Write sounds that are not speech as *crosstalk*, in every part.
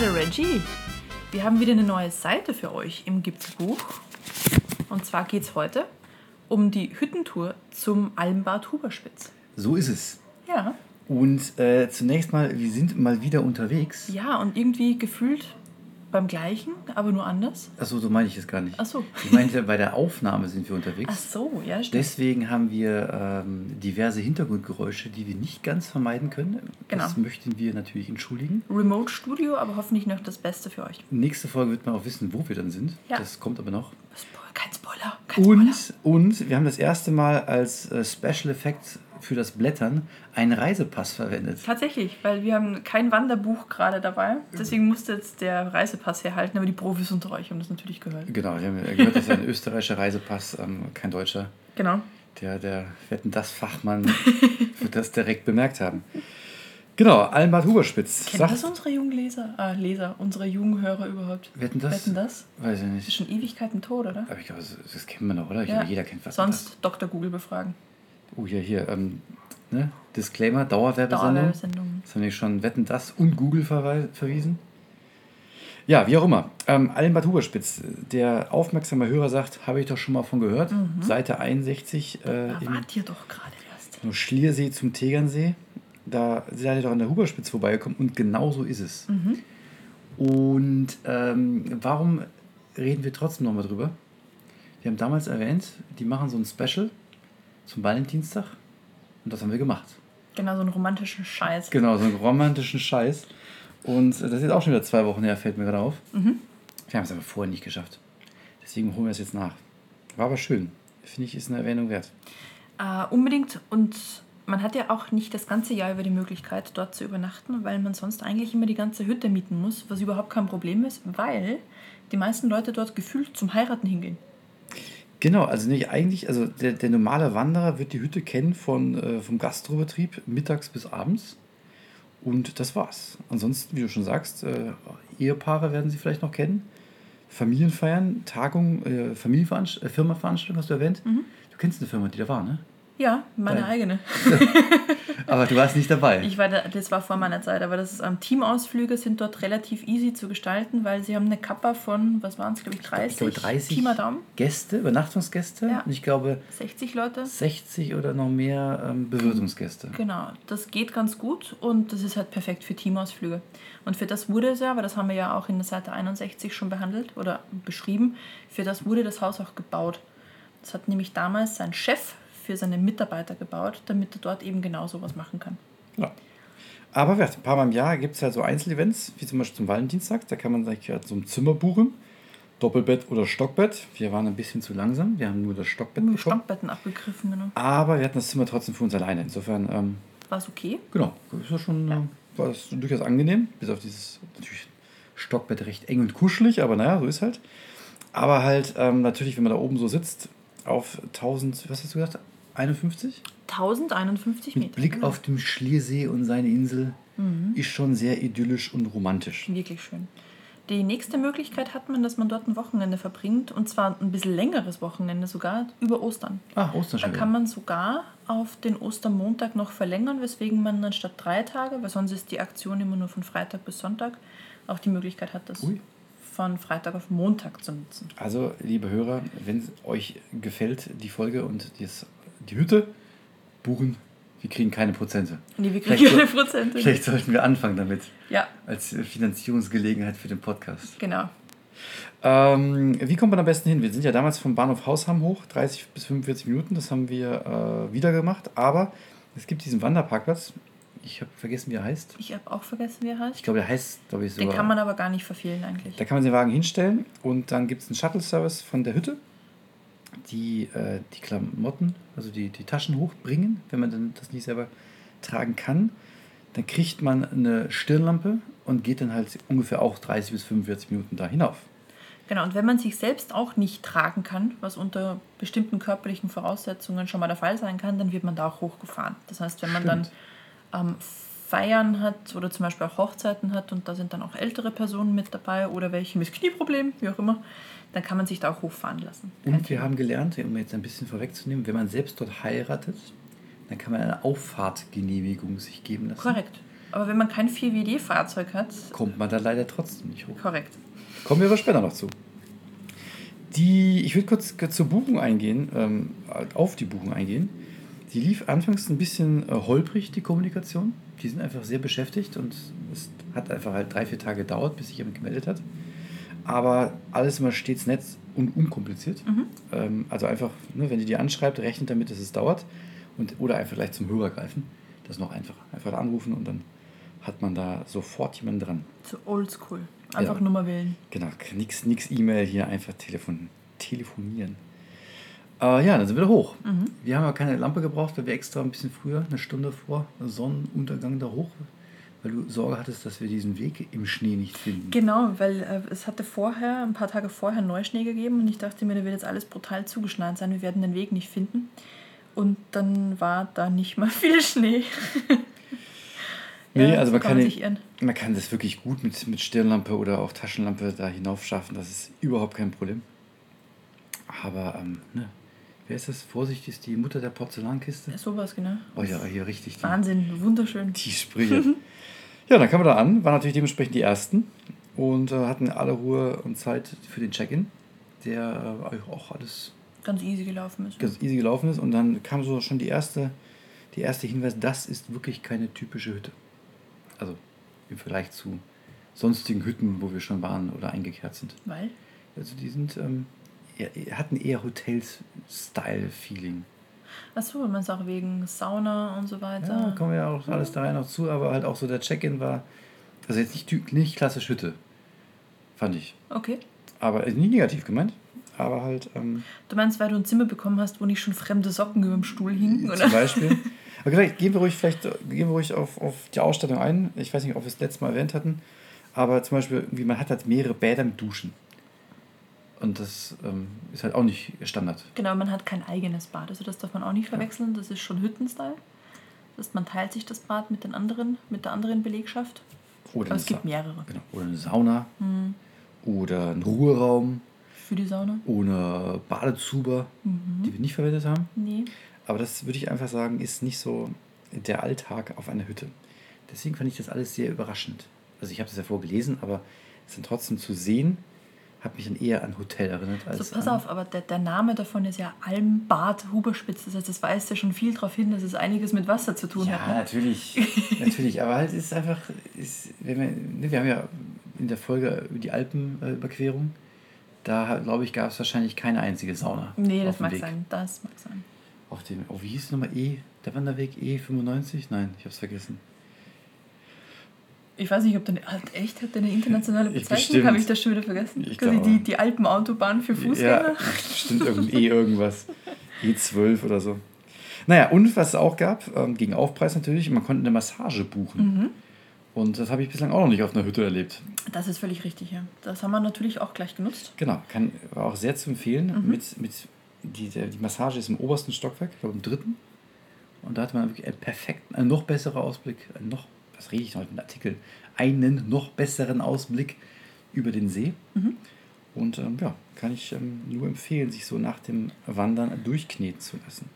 Hallo Reggie. Wir haben wieder eine neue Seite für euch im Gipfelbuch. Und zwar geht es heute um die Hüttentour zum Almbad Huberspitz. So ist es. Ja. Und äh, zunächst mal, wir sind mal wieder unterwegs. Ja, und irgendwie gefühlt beim gleichen, aber nur anders. Achso, so meine ich es gar nicht. Ach so. Ich meinte, bei der Aufnahme sind wir unterwegs. Ach so, ja, stimmt. Deswegen haben wir ähm, diverse Hintergrundgeräusche, die wir nicht ganz vermeiden können. Das Genau. möchten wir natürlich entschuldigen. Remote Studio, aber hoffentlich noch das Beste für euch. Nächste Folge wird man auch wissen, wo wir dann sind. Ja. Das kommt aber noch. Kein Spoiler. Kein Spoiler. Und, und wir haben das erste Mal als äh, Special Effekt für das Blättern einen Reisepass verwendet. Tatsächlich, weil wir haben kein Wanderbuch gerade dabei. Deswegen musste jetzt der Reisepass herhalten, aber die Profis unter euch haben das natürlich gehört. Genau, wir haben gehört, das ist ein österreichischer Reisepass, ähm, kein deutscher. Genau. Der, der Wetten das Fachmann *laughs* wird das direkt bemerkt haben. Genau, Almbad Huberspitz. Kennen Sagt, das unsere jungen Leser? Ah, Leser, unsere jungen Hörer überhaupt? Wetten das? Wetten das? Weiß ich Das ist nicht. schon Ewigkeiten tot, oder? Aber ich glaube, das, das kennen wir noch, oder? Ich Ja. glaube, jeder kennt Wetten Sonst Dr. Google befragen. Oh, hier, hier. Ähm, ne? Disclaimer, Dauerwerbesendung. Dauerwerbesendung. Das haben wir schon Wetten das und Google verwiesen. Ja, wie auch immer. Ähm, Allenbad Huberspitz, der aufmerksame Hörer sagt, habe ich doch schon mal von gehört. Seite 61 äh, Da wart ihr doch gerade erst. nur Schliersee zum Tegernsee. Da seid ihr doch an der Huberspitze vorbeigekommen und genau so ist es. Und ähm, warum reden wir trotzdem nochmal drüber? Wir haben damals erwähnt, die machen so ein Special zum Valentinstag und das haben wir gemacht. Genau, so einen romantischen Scheiß. Genau, so einen romantischen Scheiß. Und äh, das ist jetzt auch schon wieder zwei Wochen her, fällt mir gerade auf. Wir haben es aber vorher nicht geschafft. Deswegen holen wir es jetzt nach. War aber schön. Finde ich, ist eine Erwähnung wert. Äh, unbedingt. Und man hat ja auch nicht das ganze Jahr über die Möglichkeit, dort zu übernachten, weil man sonst eigentlich immer die ganze Hütte mieten muss, was überhaupt kein Problem ist, weil die meisten Leute dort gefühlt zum Heiraten hingehen. Genau, also nicht eigentlich, also der, der normale Wanderer wird die Hütte kennen von, äh, vom Gastrobetrieb mittags bis abends. Und das war's. Ansonsten, wie du schon sagst, äh, Ehepaare werden sie vielleicht noch kennen. Familienfeiern, Tagungen, äh, Familienveranst äh, Firmenveranstaltungen hast du erwähnt. Du kennst eine Firma, die da war, ne? Ja, meine Nein. eigene. *laughs* Aber du warst nicht dabei. Ich war da, das war vor meiner Zeit, aber das ist, ähm, Teamausflüge sind dort relativ easy zu gestalten, weil sie haben eine Kappa von, was waren es, glaube ich, 30? ich glaube 30 Pi mal Daumen. Gäste, Übernachtungsgäste. Ja. Und ich glaube 60 Leute. 60 oder noch mehr ähm, Bewirtungsgäste. Genau, das geht ganz gut und das ist halt perfekt für Teamausflüge. Und für das wurde es ja, aber das haben wir ja auch in der Seite 61 schon behandelt oder beschrieben, für das wurde das Haus auch gebaut. Das hat nämlich damals sein Chef für seine Mitarbeiter gebaut, damit er dort eben genau sowas machen kann. Ja. Aber ein paar Mal im Jahr gibt es halt so Einzelevents, wie zum Beispiel zum Valentinstag. Da kann man sich ja so ein Zimmer buchen. Doppelbett oder Stockbett. Wir waren ein bisschen zu langsam. Wir haben nur das Stockbett bekommen. Stockbetten abgegriffen, genau. Aber wir hatten das Zimmer trotzdem für uns alleine. Insofern, ähm, War es okay? genau, ist das schon, äh, war das durchaus angenehm. Bis auf dieses natürlich Stockbett recht eng und kuschelig, aber naja, so ist halt. Aber halt ähm, natürlich, wenn man da oben so sitzt, auf 1000, was hast du gesagt? 51? 1051 Mit Meter. Blick genau. auf den Schliersee und seine Insel ist schon sehr idyllisch und romantisch. Wirklich schön. Die nächste Möglichkeit hat man, dass man dort ein Wochenende verbringt und zwar ein bisschen längeres Wochenende sogar über Ostern. Ah, Ostern Da schon kann wieder. man sogar auf den Ostermontag noch verlängern, weswegen man anstatt drei Tage, weil sonst ist die Aktion immer nur von Freitag bis Sonntag, auch die Möglichkeit hat, das Ui. von Freitag auf Montag zu nutzen. Also, liebe Hörer, wenn euch gefällt die Folge und dies, die Hütte, buchen. Wir kriegen keine Prozente. Nee, wir kriegen Vielleicht keine so- Prozente. Vielleicht sollten wir anfangen damit. Ja, Als Finanzierungsgelegenheit für den Podcast. genau. Ähm, wie kommt man am besten hin? Wir sind ja damals vom Bahnhof Hausham hoch, 30 bis 45 Minuten. Das haben wir äh, wieder gemacht. Aber es gibt diesen Wanderparkplatz. Ich habe vergessen, wie er heißt. Ich habe auch vergessen, wie er heißt. Ich glaube, der heißt, glaube ich, Den sogar. kann man aber gar nicht verfehlen eigentlich. Da kann man den Wagen hinstellen und dann gibt es einen Shuttle-Service von der Hütte, die äh, die Klamotten, also die, die Taschen hochbringen, wenn man dann das nicht selber tragen kann. Dann kriegt man eine Stirnlampe und geht dann halt ungefähr auch 30 bis 45 Minuten da hinauf. Genau, und wenn man sich selbst auch nicht tragen kann, was unter bestimmten körperlichen Voraussetzungen schon mal der Fall sein kann, dann wird man da auch hochgefahren. Das heißt, wenn man Stimmt. dann ähm, Feiern hat oder zum Beispiel auch Hochzeiten hat und da sind dann auch ältere Personen mit dabei oder welche mit Knieproblemen, wie auch immer, dann kann man sich da auch hochfahren lassen. Kein Und wir Thema. haben gelernt, um jetzt ein bisschen vorwegzunehmen, wenn man selbst dort heiratet, dann kann man eine Auffahrtgenehmigung sich geben lassen. Korrekt. Aber wenn man kein 4WD-Fahrzeug hat. Kommt man da leider trotzdem nicht hoch. Korrekt. Kommen wir aber später noch zu. Die, ich würde kurz zur Buchung eingehen, ähm, auf die Buchung eingehen. Die lief anfangs ein bisschen äh, holprig, die Kommunikation. Die sind einfach sehr beschäftigt und es hat einfach halt drei, vier Tage gedauert, bis sich jemand gemeldet hat. Aber alles immer stets nett und unkompliziert. Mhm. Ähm, also einfach, ne, wenn ihr die anschreibt, rechnet damit, dass es dauert. Und, oder einfach gleich zum Hörer greifen. Das ist noch einfacher. Einfach anrufen und dann hat man da sofort jemanden dran. Zu oldschool. Einfach Ja. Nummer wählen. Genau, nix, nix E-Mail hier, einfach telefon, telefonieren. Äh, ja, dann sind wir da hoch. Mhm. Wir haben aber keine Lampe gebraucht, weil wir extra ein bisschen früher, eine Stunde vor Sonnenuntergang da hoch, weil du Sorge hattest, dass wir diesen Weg im Schnee nicht finden. Genau, weil äh, es hatte vorher, ein paar Tage vorher Neuschnee gegeben und ich dachte mir, da wird jetzt alles brutal zugeschneit sein, wir werden den Weg nicht finden. Und dann war da nicht mal *laughs* viel Schnee. *laughs* Nee, Ja, also so man kann kann, man kann das wirklich gut mit, mit Stirnlampe oder auch Taschenlampe da hinauf schaffen. Das ist überhaupt kein Problem. Aber, ähm, ne, wer ist das? Vorsicht ist die Mutter der Porzellankiste. Sowas, genau. Oh ja, hier richtig. Die, Wahnsinn, wunderschön. die Sprüche. ja, dann kamen wir da an, waren natürlich dementsprechend die Ersten und äh, hatten alle Ruhe und Zeit für den Check-in, der äh, auch alles Ganz easy gelaufen ist. ganz easy gelaufen ist. Und dann kam so schon die erste, die erste Hinweis, das ist wirklich keine typische Hütte. Also im Vergleich zu sonstigen Hütten, wo wir schon waren oder eingekehrt sind. Weil? Also die sind, ähm, eher, hatten eher Hotels-Style-Feeling. Achso, man sagt wegen Sauna und so weiter. Ja, kommen wir ja auch alles da rein noch zu, aber halt auch so der Check-in war, also jetzt nicht, nicht klassisch Hütte, fand ich. Okay. Aber äh, nicht negativ gemeint, aber halt ähm, Du meinst, weil du ein Zimmer bekommen hast, wo nicht schon fremde Socken über dem Stuhl hingen? zum Oder? Beispiel. *laughs* Aber vielleicht gehen wir ruhig, vielleicht gehen wir ruhig auf, auf die Ausstattung ein. Ich weiß nicht, ob wir es letztes Mal erwähnt hatten, aber zum Beispiel, irgendwie, man hat halt mehrere Bäder mit Duschen. Und das ähm, ist halt auch nicht Standard. Genau, man hat kein eigenes Bad. Also das darf man auch nicht verwechseln. Das ist schon Hüttenstyle. Das heißt, man teilt sich das Bad mit den anderen, mit der anderen Belegschaft. Oder Aber es gibt Sa- mehrere Genau. Oder eine Sauna. Hm. Oder ein Ruheraum. für die Sauna. Oder Badezuber, Mhm. die wir nicht verwendet haben. Nee. Aber das würde ich einfach sagen, ist nicht so der Alltag auf einer Hütte. Deswegen fand ich das alles sehr überraschend. Also ich habe das ja vorgelesen, aber es dann trotzdem zu sehen, hat mich dann eher an Hotel erinnert. Als So, pass auf, aber der, der Name davon ist ja Almbad Huberspitz. Das heißt, das weist ja schon viel darauf hin, dass es einiges mit Wasser zu tun Ja, hat. Ne? natürlich. *laughs* natürlich. Aber halt ist einfach, ist, wenn wir, ne, wir haben ja in der Folge über die Alpenüberquerung, da glaube ich, gab es wahrscheinlich keine einzige Sauna. Nee, das mag Weg. sein. Das mag sein. Auf dem, oh, wie hieß es nochmal? E, der Wanderweg E95? Nein, ich habe es vergessen. Ich weiß nicht, ob der hat echt hat der eine internationale Ich Bezeichnung? Habe ich das schon wieder vergessen? Ich Quasi glaube. die, die Alpenautobahn für Fußgänger? Ja, bestimmt irgendein *laughs* E irgendwas. E12 oder so. Naja, und was es auch gab, ähm, gegen Aufpreis natürlich, man konnte eine Massage buchen. Mhm. Und das habe ich bislang auch noch nicht auf einer Hütte erlebt. Das ist völlig richtig, ja. Das haben wir natürlich auch gleich genutzt. Genau, kann, war auch sehr zu empfehlen. Mhm. Mit, mit die, der, die Massage ist im obersten Stockwerk, ich glaube im dritten. Und da hatte man wirklich einen perfekten, einen noch besseren Ausblick, einen noch, was rede ich noch mit Artikeln, einen noch besseren Ausblick über den See. Mhm. Und ähm, ja, kann ich ähm, nur empfehlen, sich so nach dem Wandern durchkneten zu lassen.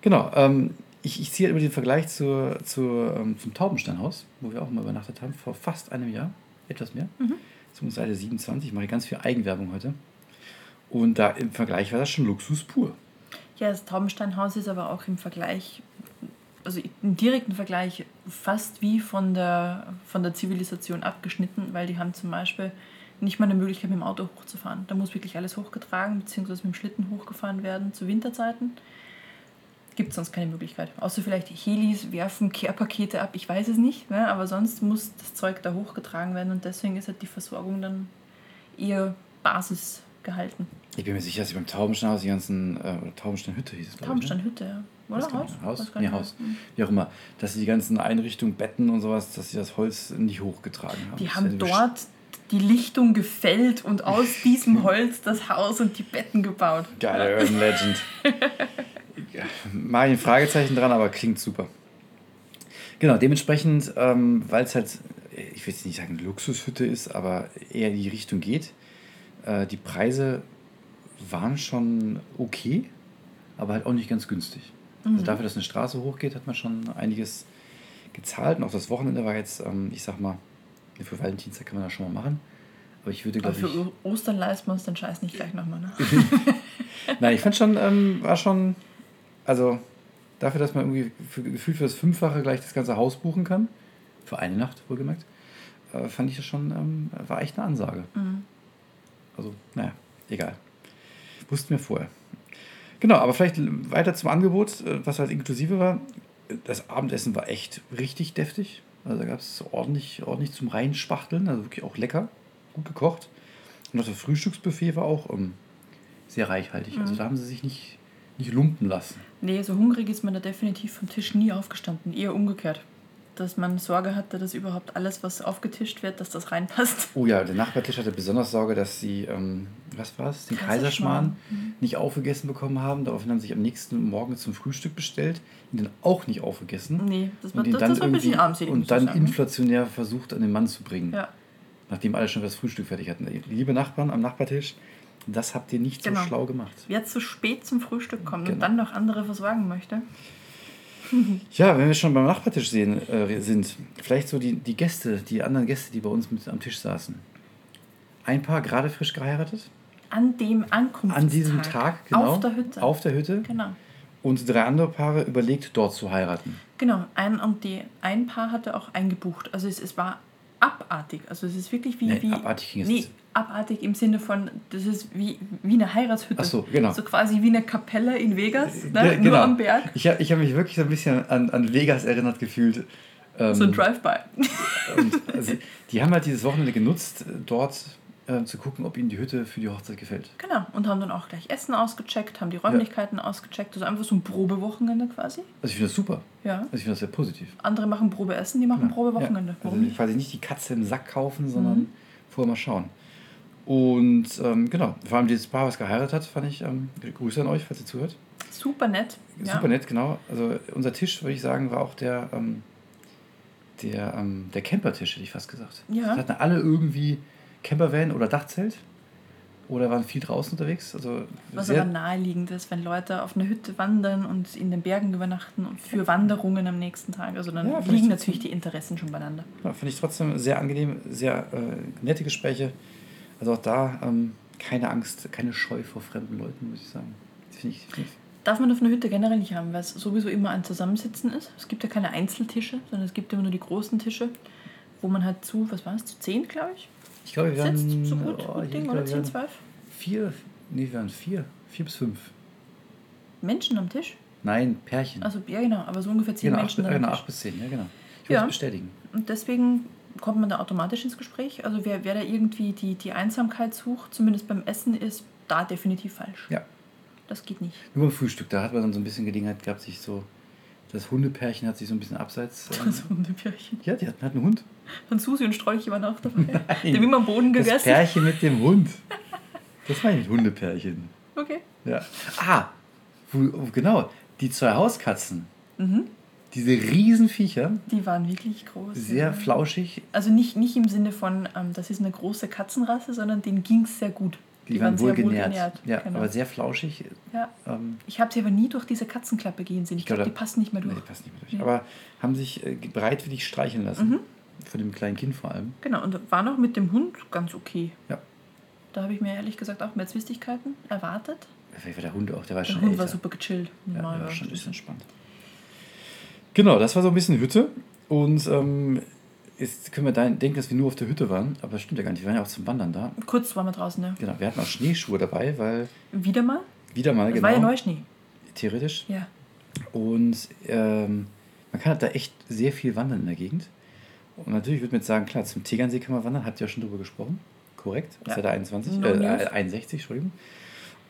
Genau, ähm, ich, ich ziehe über den Vergleich zur, zur, ähm, zum Taubensteinhaus, wo wir auch mal übernachtet haben, vor fast einem Jahr, etwas mehr. Mhm. Zum Seite 27, ich mache ganz viel Eigenwerbung heute. Und da im Vergleich war das schon Luxus pur. Ja, das Taubensteinhaus ist aber auch im Vergleich, also im direkten Vergleich, fast wie von der, von der Zivilisation abgeschnitten, weil die haben zum Beispiel nicht mal eine Möglichkeit, mit dem Auto hochzufahren. Da muss wirklich alles hochgetragen bzw. mit dem Schlitten hochgefahren werden zu Winterzeiten. Gibt es sonst keine Möglichkeit. Außer vielleicht Helis werfen Care-Pakete ab, ich weiß es nicht, ne? aber sonst muss das Zeug da hochgetragen werden und deswegen ist halt die Versorgung dann eher Basis gehalten. Ich bin mir sicher, dass sie beim Taubensteinhaus die ganzen, äh, oder Taubensteinhütte hieß es. Ne? Taubensteinhütte, ja. Oder Haus? Haus? Nee. Haus. Hm. Wie auch immer. Dass sie die ganzen Einrichtungen, Betten und sowas, dass sie das Holz nicht hochgetragen haben. Die Das haben dort die Lichtung gefällt und aus *laughs* diesem Holz das Haus und die Betten gebaut. Geile Urban Legend. Ja, Mach ich ein Fragezeichen dran, aber klingt super. Genau, dementsprechend, ähm, weil es halt, ich will jetzt nicht sagen Luxushütte ist, aber eher in die Richtung geht. Äh, die Preise waren schon okay, aber halt auch nicht ganz günstig. Also dafür, dass eine Straße hochgeht, hat man schon einiges gezahlt und auch das Wochenende war jetzt, ähm, ich sag mal, für Valentinstag kann man das schon mal machen. Aber ich würde, glaube für ich. O- Ostern leisten wir uns den Scheiß nicht gleich nochmal, ne? *laughs* *laughs* Nein, ich fand schon, ähm, war schon, also dafür, dass man irgendwie für, gefühlt für das Fünffache gleich das ganze Haus buchen kann, für eine Nacht wohlgemerkt, äh, fand ich das schon, ähm, war echt eine Ansage. Mhm. Also, naja, egal. Wussten wir vorher. Genau, aber vielleicht weiter zum Angebot, äh, was halt inklusive war. Das Abendessen war echt richtig deftig. Also da gab es ordentlich, ordentlich zum Reinspachteln, also wirklich auch lecker, gut gekocht. Und auch das Frühstücksbuffet war auch ähm, sehr reichhaltig. Also da haben sie sich nicht, nicht lumpen lassen. Nee, so hungrig ist man da definitiv vom Tisch nie aufgestanden. Eher umgekehrt. Dass man Sorge hatte, dass überhaupt alles, was aufgetischt wird, dass das reinpasst. Oh ja, der Nachbartisch hatte besonders Sorge, dass sie, ähm, was war es, den Kaiserschmarrn. Kaiserschmarrn nicht aufgegessen bekommen haben. Daraufhin haben sie sich am nächsten Morgen zum Frühstück bestellt, ihn dann auch nicht aufgegessen. Nee, das war, und das, dann das war ein bisschen armselig. Und dann sagen. inflationär versucht, an den Mann zu bringen. Ja, Nachdem alle schon das Frühstück fertig hatten. Liebe Nachbarn am Nachbartisch, das habt ihr nicht Genau. so schlau gemacht. wer zu spät zum Frühstück kommt Genau. und dann noch andere versorgen möchte. *laughs* Ja, wenn wir schon beim Nachbartisch sehen, äh, sind, vielleicht so die, die Gäste, die anderen Gäste, die bei uns mit am Tisch saßen. Ein Paar gerade frisch geheiratet. An dem Ankunftstag. An diesem Tag, genau. Auf der Hütte. Auf der Hütte. Genau. Und drei andere Paare überlegt, dort zu heiraten. Genau, ein, und die, ein Paar hatte auch eingebucht. Also es, es war abartig. Also es ist wirklich wie... Nee, wie abartig es nee, abartig im Sinne von, das ist wie, wie eine Heiratshütte. Ach so, genau. So quasi wie eine Kapelle in Vegas, ne? Ja, nur genau. am Berg. Ich habe ich hab mich wirklich so ein bisschen an, an Vegas erinnert gefühlt. Ähm, So ein Drive-By. und, also, die haben halt dieses Wochenende genutzt, dort äh, zu gucken, ob ihnen die Hütte für die Hochzeit gefällt. Genau, und haben dann auch gleich Essen ausgecheckt, haben die Räumlichkeiten ausgecheckt. Also einfach so ein Probewochenende quasi. Also ich finde das super. Ja. Also ich finde das sehr positiv. Andere machen Probeessen, die machen Probewochenende. Ja, Warum also nicht? quasi nicht die Katze im Sack kaufen, sondern Mhm. vorher mal schauen. Und ähm, genau, vor allem dieses Paar, was geheiratet hat, fand ich, ähm, Grüße an euch, falls ihr zuhört. Super nett. Ja. Super nett, genau. Also unser Tisch, würde ich sagen, war auch der, ähm, der, ähm, der Campertisch, hätte ich fast gesagt. Ja. Das hatten alle irgendwie Campervan oder Dachzelt oder waren viel draußen unterwegs. Also Was aber naheliegend ist, wenn Leute auf eine Hütte wandern und in den Bergen übernachten und für Wanderungen am nächsten Tag. Also dann Ja, liegen natürlich die Interessen schon beieinander. ja, finde ich trotzdem sehr angenehm, sehr äh, nette Gespräche. Also auch da ähm, keine Angst, keine Scheu vor fremden Leuten, muss ich sagen. Das finde ich, find ich Darf man auf einer Hütte generell nicht haben, weil es sowieso immer ein Zusammensitzen ist. Es gibt ja keine Einzeltische, sondern es gibt immer nur die großen Tische, wo man halt zu, was war es, zu zehn, glaube ich, Ich glaube, wir sitzt. werden. So gut, oh, gut Ding, oder wir zehn, werden zwölf Vier, nee, wir waren vier. Vier bis fünf. Menschen am Tisch. Nein, Pärchen. Also, ja genau, aber so ungefähr zehn genau, acht, Menschen am genau, Tisch. acht bis zehn, ja, genau. Ich Ja. es bestätigen. Und deswegen kommt man da automatisch ins Gespräch. Also wer, wer da irgendwie die, die Einsamkeit sucht, zumindest beim Essen, ist da definitiv falsch. Ja. Das geht nicht. Nur beim Frühstück, da hat man dann so ein bisschen Gelegenheit gehabt, sich so. Das Hundepärchen hat sich so ein bisschen abseits. ähm, Das Hundepärchen. ja, die hatten halt einen Hund. Von Susi und Strolchi waren auch dabei. *laughs* Die haben immer am Boden Das gegessen. Pärchen mit dem Hund. *laughs* Das meine ich, Hundepärchen. Okay. Ja. Ah, genau. Die zwei Hauskatzen. Mhm. Diese Riesenviecher, Die waren wirklich groß. sehr ja. flauschig. Also nicht, nicht im Sinne von, ähm, das ist eine große Katzenrasse, sondern denen ging es sehr gut. Die, waren wohl genährt. Ja, genau. aber sehr flauschig. ja. Ähm, Ich habe sie aber nie durch diese Katzenklappe gehen sehen. Ich glaube, glaube, die passen nicht mehr nee, durch. die passen nicht mehr durch. Nee. Aber haben sich äh, bereitwillig streicheln lassen. Mhm. Von dem kleinen Kind vor allem. Genau, und war noch mit dem Hund ganz okay. Ja. Da habe ich mir ehrlich gesagt auch mehr Zwistigkeiten erwartet. Vielleicht war der Hund auch, der war Der schon Hund älter. war super gechillt. Ja, der war schon ein bisschen spannend. Genau, das war so ein bisschen Hütte. Und ähm, jetzt können wir da denken, dass wir nur auf der Hütte waren. Aber das stimmt ja gar nicht. Wir waren ja auch zum Wandern da. Kurz waren wir draußen, ja. Genau, wir hatten auch Schneeschuhe dabei, weil Wieder mal? wieder mal Das genau. war ja Neuschnee. Theoretisch. Ja. Und ähm, man kann da echt sehr viel wandern in der Gegend. Und natürlich würde man jetzt sagen, klar, zum Tegernsee kann man wandern, habt ihr ja schon drüber gesprochen. Korrekt, Ja. Seite 21, No äh, news. äh, 61, Entschuldigung.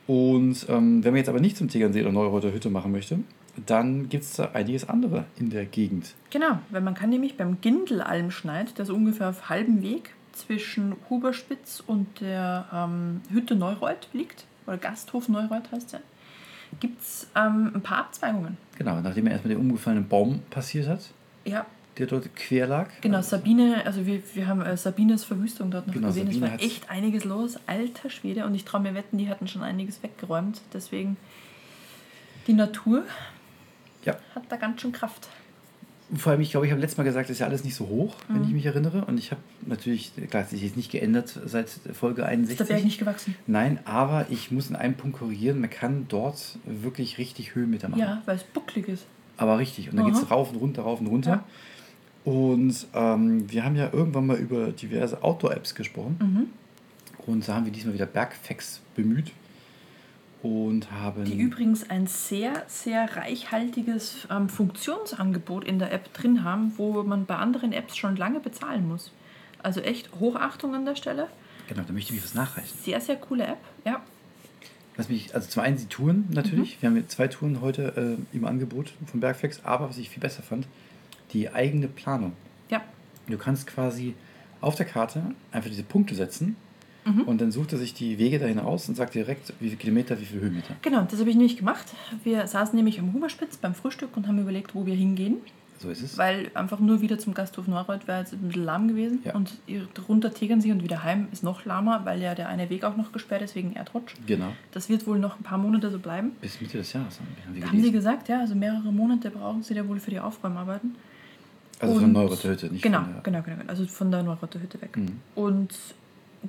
Und ähm, wenn man jetzt aber nicht zum Tegernsee oder Neureuter Hütte machen möchte, dann gibt es da einiges andere in der Gegend. Genau, weil man kann nämlich beim Gindelalmschneid, das ungefähr auf halbem Weg zwischen Huberspitz und der ähm, Hütte Neureuth liegt, oder Gasthof Neureuth heißt ja, gibt es ähm, ein paar Abzweigungen. Genau, nachdem er erstmal den umgefallenen Baum passiert hat, Ja, der dort quer lag. genau, Sabine, also wir, wir haben äh, Sabines Verwüstung dort noch Genau, gesehen. Sabine es war echt einiges los, alter Schwede. Und ich traue mir wetten, die hatten schon einiges weggeräumt. Deswegen, die Natur Ja. hat da ganz schön Kraft. Vor allem, ich glaube, ich habe letztes Mal gesagt, das ist ja alles nicht so hoch, wenn Mhm. ich mich erinnere. Und ich habe natürlich, klar, es ist jetzt nicht geändert seit Folge 61. Ist der Berg nicht gewachsen? Nein, aber ich muss in einem Punkt korrigieren, man kann dort wirklich richtig Höhenmeter machen. Ja, weil es bucklig ist. Aber richtig. Und dann geht es rauf und runter, rauf und runter. Ja. Und ähm, wir haben ja irgendwann mal über diverse Outdoor-Apps gesprochen. Mhm. Und da haben wir diesmal wieder Bergfacts bemüht. Und haben. Die übrigens ein sehr, sehr reichhaltiges ähm, Funktionsangebot in der App drin haben, wo man bei anderen Apps schon lange bezahlen muss. Also echt Hochachtung an der Stelle. Genau, da möchte ich mich was nachreichen. Sehr, sehr coole App. Ja, Was mich, also zum einen die Touren Mhm. natürlich. Wir haben jetzt zwei Touren heute äh, im Angebot von Bergflex, aber was ich viel besser fand, die eigene Planung. ja. Du kannst quasi auf der Karte einfach diese Punkte setzen Mhm. und dann sucht er sich die Wege dahin aus und sagt direkt, wie viele Kilometer, wie viele Höhenmeter. Genau, das habe ich nämlich gemacht. Wir saßen nämlich am Huberspitz beim Frühstück und haben überlegt, wo wir hingehen. So ist es. Weil einfach nur wieder zum Gasthof Neureuth wäre jetzt ein bisschen lahm gewesen. Ja. Und runter Tegernsee und wieder heim ist noch lahmer, weil ja der eine Weg auch noch gesperrt ist wegen Erdrutsch. Genau. Das wird wohl noch ein paar Monate so bleiben. Bis Mitte des Jahres haben wir, haben Haben sie gesagt, ja, also mehrere Monate brauchen sie da wohl für die Aufräumarbeiten. Also von Und- Neureuther Hütte, nicht genau, von der... genau, genau, genau. Also von der Neureuther Hütte weg. Mhm. Und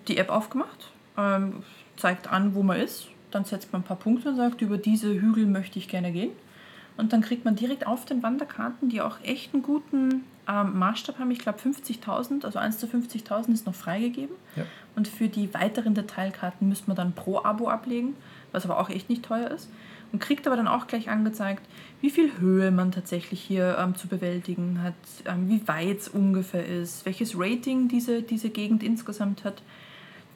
die App aufgemacht, ähm, zeigt an, wo man ist. Dann setzt man ein paar Punkte und sagt, über diese Hügel möchte ich gerne gehen. Und dann kriegt man direkt auf den Wanderkarten, die auch echt einen guten ähm, Maßstab haben. Ich glaube 50.000, also 1 zu 50.000 ist noch freigegeben. Ja. Und für die weiteren Detailkarten müsste man dann pro Abo ablegen, was aber auch echt nicht teuer ist. Und kriegt aber dann auch gleich angezeigt, wie viel Höhe man tatsächlich hier ähm, zu bewältigen hat, ähm, wie weit es ungefähr ist, welches Rating diese, diese Gegend insgesamt hat.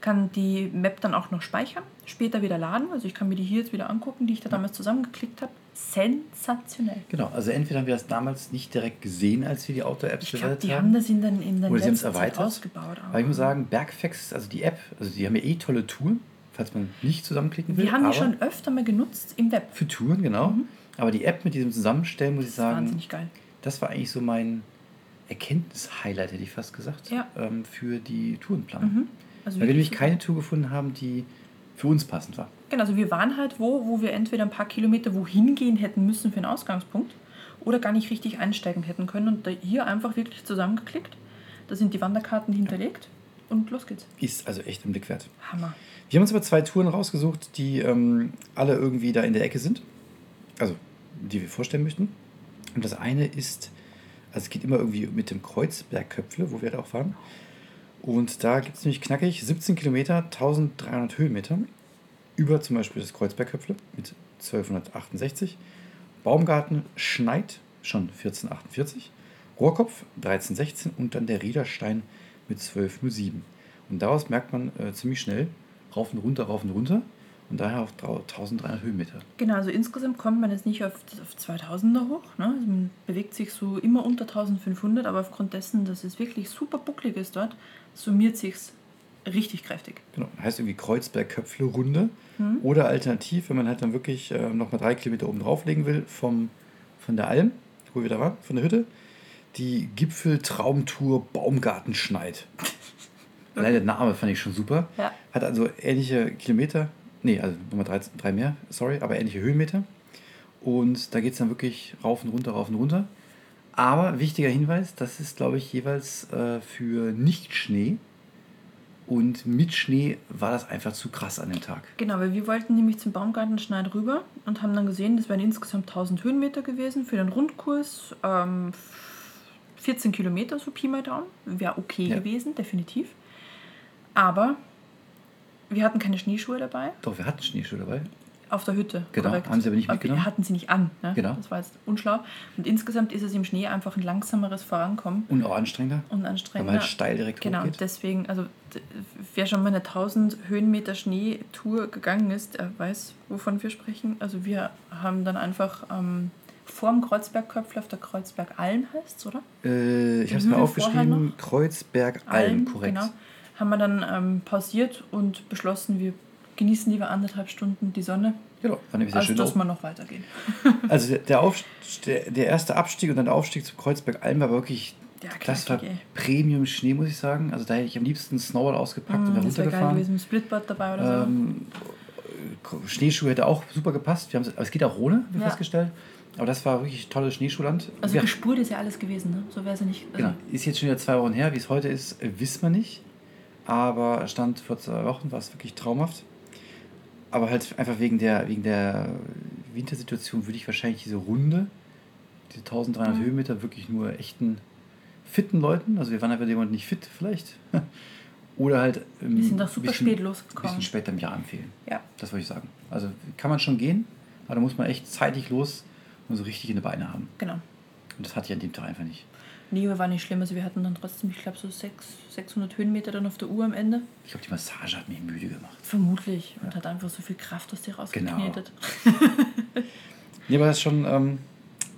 Kann die Map dann auch noch speichern, später wieder laden. Also ich kann mir die hier jetzt wieder angucken, die ich da damals zusammengeklickt habe. Sensationell. Genau, also entweder haben wir das damals nicht direkt gesehen, als wir die Outdoor-Apps glaube, bewertet die haben. haben das in den, in den Oder sie haben es erweitert. ausgebaut. Aber ich muss sagen, Bergfacts, also die App, also die haben ja eh tolle Touren, falls man nicht zusammenklicken will. wir haben die schon öfter mal genutzt im Web. Für Touren, genau. Aber die App mit diesem Zusammenstellen, muss ich sagen, Wahnsinnig geil. das war eigentlich so mein Erkenntnis-Highlight, hätte ich fast gesagt, Ja. ähm, für die Tourenplanung. Mhm. Also Weil wir nämlich keine Tour gefunden haben, die für uns passend war. Genau, also wir waren halt wo, wo wir entweder ein paar Kilometer wohin gehen hätten müssen für einen Ausgangspunkt oder gar nicht richtig einsteigen hätten können und da hier einfach wirklich zusammengeklickt. Da sind die Wanderkarten hinterlegt und los geht's. Ist also echt ein Blick wert. Hammer. Wir haben uns aber zwei Touren rausgesucht, die ähm, alle irgendwie da in der Ecke sind. Also, die wir vorstellen möchten. Und das eine ist, also es geht immer irgendwie mit dem Kreuzbergköpfle, wo wir da auch waren. Und da gibt es nämlich knackig 17 Kilometer, 1300 Höhenmeter. Über zum Beispiel das Kreuzbergköpfle mit 1268. Baumgarten Schneid schon 1448. Rohrkopf 1316 und dann der Riederstein mit 1207. Und daraus merkt man äh, ziemlich schnell, rauf und runter, rauf und runter. Und daher auf drau- 1300 Höhenmeter. Genau, also insgesamt kommt man jetzt nicht auf, auf 2000er hoch. Ne? Also man bewegt sich so immer unter 1500, aber aufgrund dessen, dass es wirklich super bucklig ist dort, summiert sich's richtig kräftig. Genau, heißt irgendwie Kreuzberg-Köpfle-Runde. Mhm. Oder alternativ, wenn man halt dann wirklich äh, nochmal drei Kilometer oben drauflegen will, vom, von der Alm, wo wir da waren, von der Hütte, die Gipfel-Traumtour Baumgartenschneid. *laughs* Allein der Name fand ich schon super. Ja. Hat also ähnliche Kilometer, nee, also nochmal drei, drei mehr, sorry, aber ähnliche Höhenmeter. Und da geht es dann wirklich rauf und runter, rauf und runter. Aber wichtiger Hinweis, das ist, glaube ich, jeweils äh, für Nicht-Schnee. Und mit Schnee war das einfach zu krass an dem Tag. Genau, weil wir wollten nämlich zum Baumgartenschneid rüber und haben dann gesehen, das wären insgesamt 1000 Höhenmeter gewesen für den Rundkurs. Ähm, 14 Kilometer, so Pi mal Daumen. Wäre okay Ja. gewesen, definitiv. Aber wir hatten keine Schneeschuhe dabei Doch, wir hatten Schneeschuhe dabei. auf der Hütte. Genau, haben sie aber nicht wir mitgenommen? hatten sie nicht an. Ne? Genau. Das war jetzt unschlau. Und insgesamt ist es im Schnee einfach ein langsameres Vorankommen Und auch anstrengender. und Weil anstrengender. man halt steil direkt Genau, hochgeht. deswegen, also wer schon mal eine 1000 Höhenmeter Schneetour gegangen ist, der weiß, wovon wir sprechen. Also wir haben dann einfach ähm, vorm Kreuzbergköpfel auf der Kreuzbergalm heißt oder? Äh, ich habe es mir aufgeschrieben. Kreuzberg Alm, korrekt. Genau. Haben wir dann ähm, pausiert und beschlossen, wir genießen lieber anderthalb Stunden die Sonne, Genau, war nämlich sehr als schön. dass Auch. wir noch weitergehen. *laughs* Also der, der, Aufst der, der erste Abstieg und dann der Aufstieg zum Kreuzberg Alm war wirklich, Ja, das war knackig, ey. Premium Schnee, muss ich sagen. Also da hätte ich am liebsten Snowboard ausgepackt und Mm, wäre das wäre geil runtergefahren. gewesen, Splitboard dabei oder so. Ähm, Schneeschuhe hätte auch super gepasst. Wir aber es geht auch ohne, wir Ja. festgestellt. Aber das war wirklich tolles Schneeschuhland. Also Wir- gespurt ist ja alles gewesen, ne? So wäre es ja nicht. Also, Genau. Ist jetzt schon wieder zwei Wochen her. Wie es heute ist, wissen wir nicht. Aber Stand vor zwei Wochen war es wirklich traumhaft. Aber halt einfach wegen der, wegen der Wintersituation würde ich wahrscheinlich diese Runde, diese 1300 Mhm. Höhenmeter, wirklich nur echten fitten Leuten, also wir waren einfach jemand nicht fit vielleicht, *laughs* oder halt ähm, Wir sind doch super bisschen- spät Ein losgekommen. bisschen später im Jahr empfehlen. Ja. Das wollte ich sagen. Also kann man schon gehen, aber da muss man echt zeitig los und so richtig in die Beine haben. Genau. Und das hatte ich an dem Tag einfach nicht. Nee, wir waren nicht schlimm. Also wir hatten dann trotzdem, ich glaube, so sechs, 600 Höhenmeter dann auf der Uhr am Ende. Ich glaube, die Massage hat mich müde gemacht. Vermutlich. Und hat einfach so viel Kraft aus dir rausgeknetet. *laughs* Nee, aber das ist schon ähm,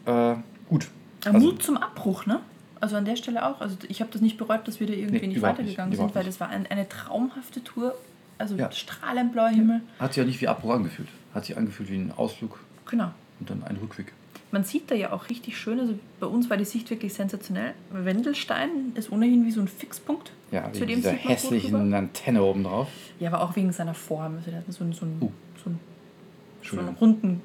äh, gut. Der Mut zum Abbruch, ne? Also an der Stelle auch. Also ich habe das nicht bereut, dass wir da irgendwie Nee, nicht weitergegangen nicht, sind, weil das war ein, eine traumhafte Tour. Also Ja. strahlend blauer Himmel. Hat sich auch nicht wie Abbruch angefühlt. Hat sich angefühlt wie ein Ausflug Genau. und dann ein Rückweg. Man sieht da ja auch richtig schön, also bei uns war die Sicht wirklich sensationell. Wendelstein ist ohnehin wie so ein Fixpunkt. Ja, Zu wegen dem dieser hässlichen. Antenne oben drauf. Ja, aber auch wegen seiner Form. Also der hat so einen, so einen, Uh. so einen, so einen runden,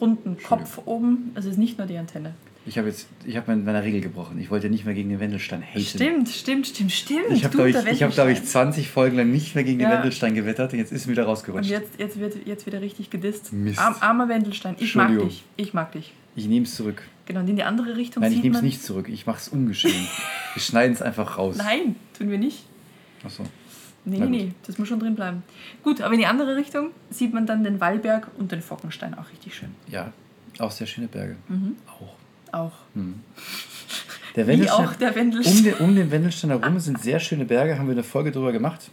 runden Kopf oben. Also es ist nicht nur die Antenne. Ich habe jetzt, ich habe meine Regel gebrochen. Ich wollte nicht mehr gegen den Wendelstein haten. Stimmt, stimmt, stimmt, stimmt. Ich habe, glaube ich, hab, glaub ich, Wendelstein. 20 Folgen lang nicht mehr gegen den Ja. Wendelstein gewettert und jetzt ist es wieder Und rausgerutscht. jetzt, jetzt wird jetzt wieder richtig gedisst. Mist. Arm, armer Wendelstein. Ich mag dich. Ich mag dich. Ich nehme es zurück. Genau, und in die andere Richtung Nein, ich nehme es nicht zurück. Ich mache es ungeschehen. *laughs* Wir schneiden es einfach raus. Nein, tun wir nicht. Achso. Nee, Na nee, gut. nee, das muss schon drin bleiben. Gut, aber in die andere Richtung sieht man dann den Wallberg und den Fockenstein auch richtig schön. Ja, auch sehr schöne Berge. Mhm. Auch. Auch. Der *laughs* Wie Wendelstein, auch der Wendelstein. um, den, um den Wendelstein herum sind sehr schöne Berge. Haben wir eine Folge drüber gemacht.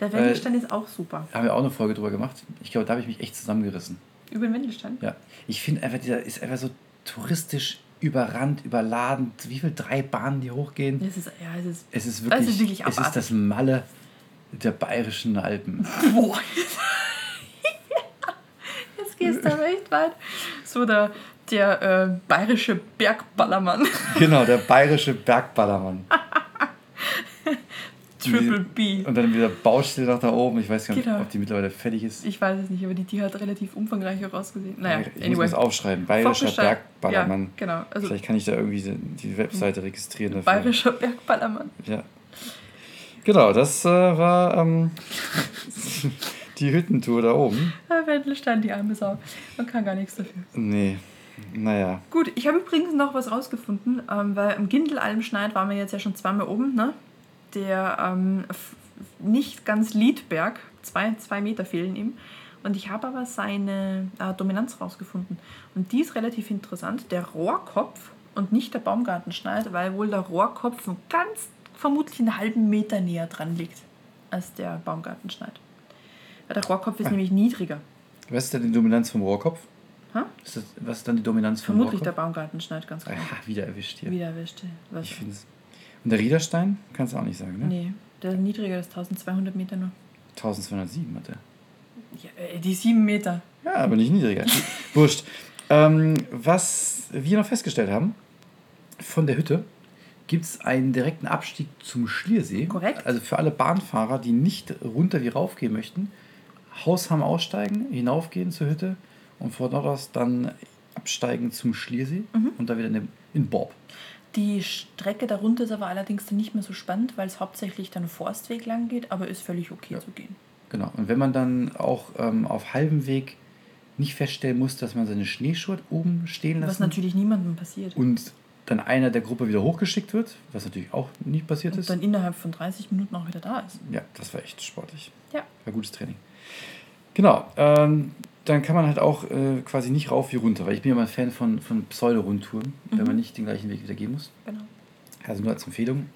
Der Wendelstein ist auch super. Haben wir auch eine Folge drüber gemacht. Ich glaube, da habe ich mich echt zusammengerissen. Über den Wendelstein? Ja. Ich finde einfach, dieser ist einfach so touristisch überrannt, überladen. Wie viele drei Bahnen, die hochgehen. Das ist, ja, es ist. Es ist wirklich, ist wirklich es ist das Malle der bayerischen Alpen. *laughs* Boah. *laughs* Jetzt gehst du aber echt weit. So der, der äh, bayerische Bergballermann. *laughs* genau, der bayerische Bergballermann. Triple B. Und dann wieder Baustelle nach da oben. Ich weiß gar nicht, Genau. ob die mittlerweile fertig ist. Ich weiß es nicht, aber die, die hat relativ umfangreich auch ausgesehen. Naja, ich muss anyway. das aufschreiben. Bayerischer Fockenstein- Bergballermann. Ja, genau. Also Vielleicht kann ich da irgendwie die- Webseite registrieren dafür. bayerischer Bergballermann. Ja. Genau, das äh, war ähm, *laughs* die Hüttentour da oben. Ah, Wendelstein, die arme Sau. Man kann gar nichts dafür. Nee, naja. Gut, ich habe übrigens noch was rausgefunden, ähm, weil im Gindelalmschneid waren wir jetzt ja schon zweimal oben, ne? Der ähm, nicht ganz Liedberg, zwei, zwei Meter fehlen ihm. Und ich habe aber seine äh, Dominanz rausgefunden. Und die ist relativ interessant. Der Rohrkopf und nicht der Baumgartenschneid, weil wohl der Rohrkopf ganz vermutlich einen halben Meter näher dran liegt als der Baumgartenschneid. Weil der Rohrkopf ist Ah. nämlich niedriger. Was ist denn die Dominanz vom Rohrkopf? Ha? Ist das, was ist dann die Dominanz vom Vermutlich der Rohrkopf? Baumgartenschneid, ganz klar. Aha, wieder erwischt hier. Wieder erwischt. Was? Ich finde es. Und der Riederstein? Kannst du auch nicht sagen, ne? Nee, der niedriger ist 1200 Meter nur. 1207 hat er. Ja, äh, die 7 Meter. Ja, aber nicht niedriger. *laughs* Wurscht. Ähm, was wir noch festgestellt haben, von der Hütte gibt es einen direkten Abstieg zum Schliersee. Korrekt. Also für alle Bahnfahrer, die nicht runter wie rauf gehen möchten, Hausham aussteigen, hinaufgehen zur Hütte und von dort aus dann absteigen zum Schliersee Mhm. und da wieder in, den- in Bob. Die Strecke darunter ist aber allerdings dann nicht mehr so spannend, weil es hauptsächlich dann Forstweg lang geht, aber ist völlig okay zu gehen. Genau. Und wenn man dann auch ähm, auf halbem Weg nicht feststellen muss, dass man seine Schneeschuhe oben stehen Was lassen natürlich niemandem passiert. und dann einer der Gruppe wieder hochgeschickt wird, was natürlich auch nicht passiert Und ist. dann innerhalb von 30 Minuten auch wieder da ist. Ja, das war echt sportlich. Ja. War gutes Training. Genau. Ähm, dann kann man halt auch äh, quasi nicht rauf wie runter, weil ich bin ja mal ein Fan von, von Pseudo-Rundtouren, wenn Mhm. man nicht den gleichen Weg wieder gehen muss. Genau. Also nur als Empfehlung.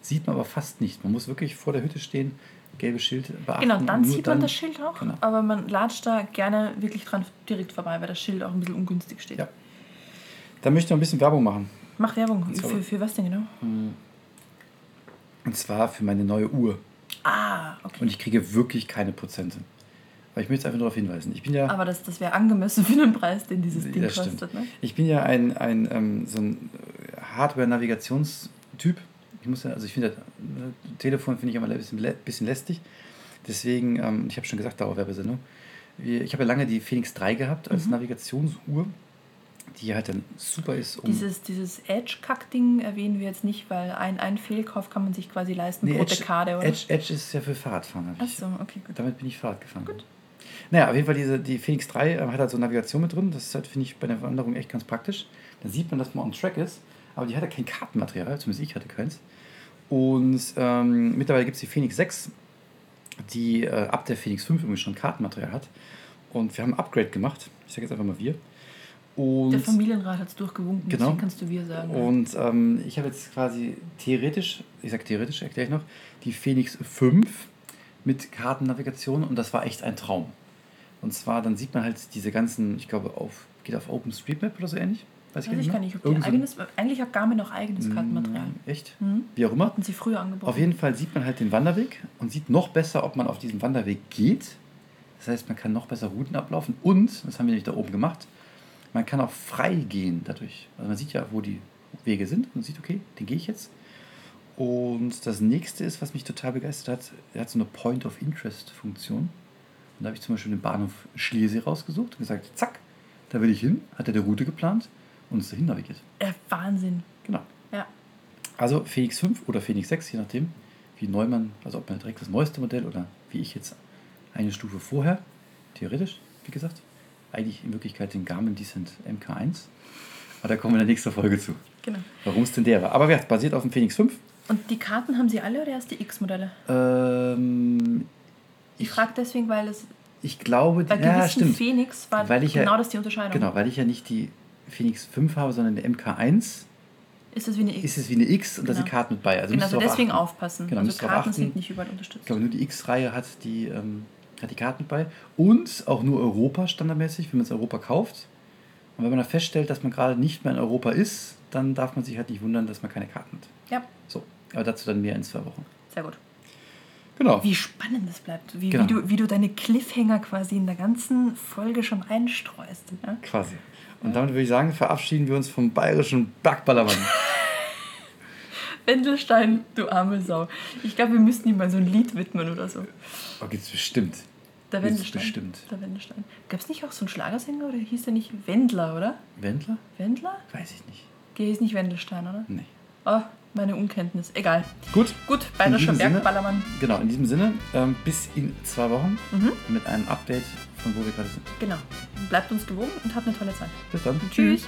Sieht man aber fast nicht. Man muss wirklich vor der Hütte stehen, gelbe Schild beachten. Genau, dann sieht man das Schild auch, Genau. aber man latscht da gerne wirklich dran direkt vorbei, weil das Schild auch ein bisschen ungünstig steht. Ja. Da möchte ich noch ein bisschen Werbung machen. Mach Werbung. Für, für was denn genau? Und zwar für meine neue Uhr. Ah, okay. Und ich kriege wirklich keine Prozente. Aber ich möchte einfach darauf hinweisen. Ich bin ja. aber das, das wäre angemessen für den Preis, den dieses Ding kostet. Ne? Ich bin ja ein, ein ähm, so ein äh, Hardware-Navigationstyp. Ich muss ja, also ich finde, äh, Telefon finde ich immer ein bisschen, bisschen lästig. Deswegen, ähm, ich habe schon gesagt, Dauerwerbesendung. Ich habe ja lange die Phoenix 3 gehabt als Mhm. Navigationsuhr. die halt dann super ist, um. Dieses, dieses Edge-Kack-Ding erwähnen wir jetzt nicht, weil ein, ein Fehlkauf kann man sich quasi leisten pro Edge, Dekade, oder? Edge, Edge ist ja für Fahrradfahren. ich- Achso, okay, gut. Damit bin ich Fahrrad gefahren. Gut. Naja, auf jeden Fall, diese, die Phoenix 3 äh, hat halt so Navigation mit drin. Das ist halt, finde ich, bei der Wanderung echt ganz praktisch. Da sieht man, dass man on track ist. Aber die hatte kein Kartenmaterial, zumindest ich hatte keins. Und ähm, mittlerweile gibt es die Phoenix 6, die äh, ab der Phoenix 5 irgendwie schon Kartenmaterial hat. Und wir haben ein Upgrade gemacht. Ich sage jetzt einfach mal wir. Und Der Familienrat hat es durchgewunken, Genau. deswegen kannst du wir sagen. und ähm, ich habe jetzt quasi theoretisch, ich sage theoretisch, erkläre ich noch, die Phoenix 5 mit Kartennavigation und das war echt ein Traum. Und zwar, dann sieht man halt diese ganzen, ich glaube, auf, geht auf OpenStreetMap oder so ähnlich. Weiß Weiß ich gar nicht, ob die eigenes, eigentlich hat Garmin auch eigenes Kartenmaterial. Mm, Echt? Mhm. Wie auch immer. Hatten sie früher angeboten. Auf jeden Fall sieht man halt den Wanderweg und sieht noch besser, ob man auf diesem Wanderweg geht. Das heißt, man kann noch besser Routen ablaufen und, das haben wir nämlich da oben gemacht, man kann auch frei gehen dadurch. Also man sieht ja, wo die Wege sind und sieht, okay, den gehe ich jetzt. Und das nächste ist, was mich total begeistert hat, er hat so eine Point-of-Interest-Funktion. Und da habe ich zum Beispiel den Bahnhof Schliersee rausgesucht und gesagt, zack, da will ich hin, hat er die Route geplant und ist dahin navigiert. äh, Wahnsinn. Genau. Ja. Also Phoenix 5 oder Phoenix 6, je nachdem, wie neu man, also ob man direkt das neueste Modell oder wie ich jetzt eine Stufe vorher, theoretisch, wie gesagt, eigentlich in Wirklichkeit den Garmin Descent MK1. Aber da kommen wir in der nächsten Folge zu, Genau. warum es denn der war. Aber ja, basiert auf dem Phoenix 5. Und die Karten haben sie alle oder erst die X-Modelle? Ähm, Ich frage deswegen, weil es ich glaube, bei die, ja, stimmt. Phoenix war Weil ich ja- genau das die Unterscheidung. Genau, weil ich ja nicht die Phoenix 5 habe, sondern der MK1, Ist es wie eine X? ist es wie eine X und da Genau. sind Karten mit bei. Also genau, also deswegen achten. aufpassen. Genau, also Karten sind nicht überall unterstützt. Ich glaube, nur die X-Reihe hat die, ähm, hat die Karten mit bei. Und auch nur Europa standardmäßig, wenn man es Europa kauft. Und wenn man dann feststellt, dass man gerade nicht mehr in Europa ist, dann darf man sich halt nicht wundern, dass man keine Karten hat. Ja, So, aber dazu dann mehr in zwei Wochen. sehr gut. Genau. Wie spannend das bleibt. Wie, Genau. wie, du, wie du deine Cliffhanger quasi in der ganzen Folge schon einstreust. Ja? Quasi. Und damit würde ich sagen, verabschieden wir uns vom bayerischen Bergballermann. *laughs* Wendelstein, du arme Sau. Ich glaube, wir müssten ihm mal so ein Lied widmen oder so. Oh, gibt's bestimmt. Der Gibt's Wendelstein. bestimmt. Der Wendelstein. Gab es nicht auch so einen Schlagersänger oder hieß der nicht Wendler, oder? Wendler? Wendler? Weiß ich nicht. Der hieß nicht Wendelstein, oder? Nee. Oh, meine Unkenntnis. Egal. Gut. Gut, bayerischer Bergballermann. Genau, in diesem Sinne, ähm, bis in zwei Wochen Mhm. mit einem Update von wo wir gerade sind. Genau. Bleibt uns gewogen und habt eine tolle Zeit. Bis dann. Tschüss.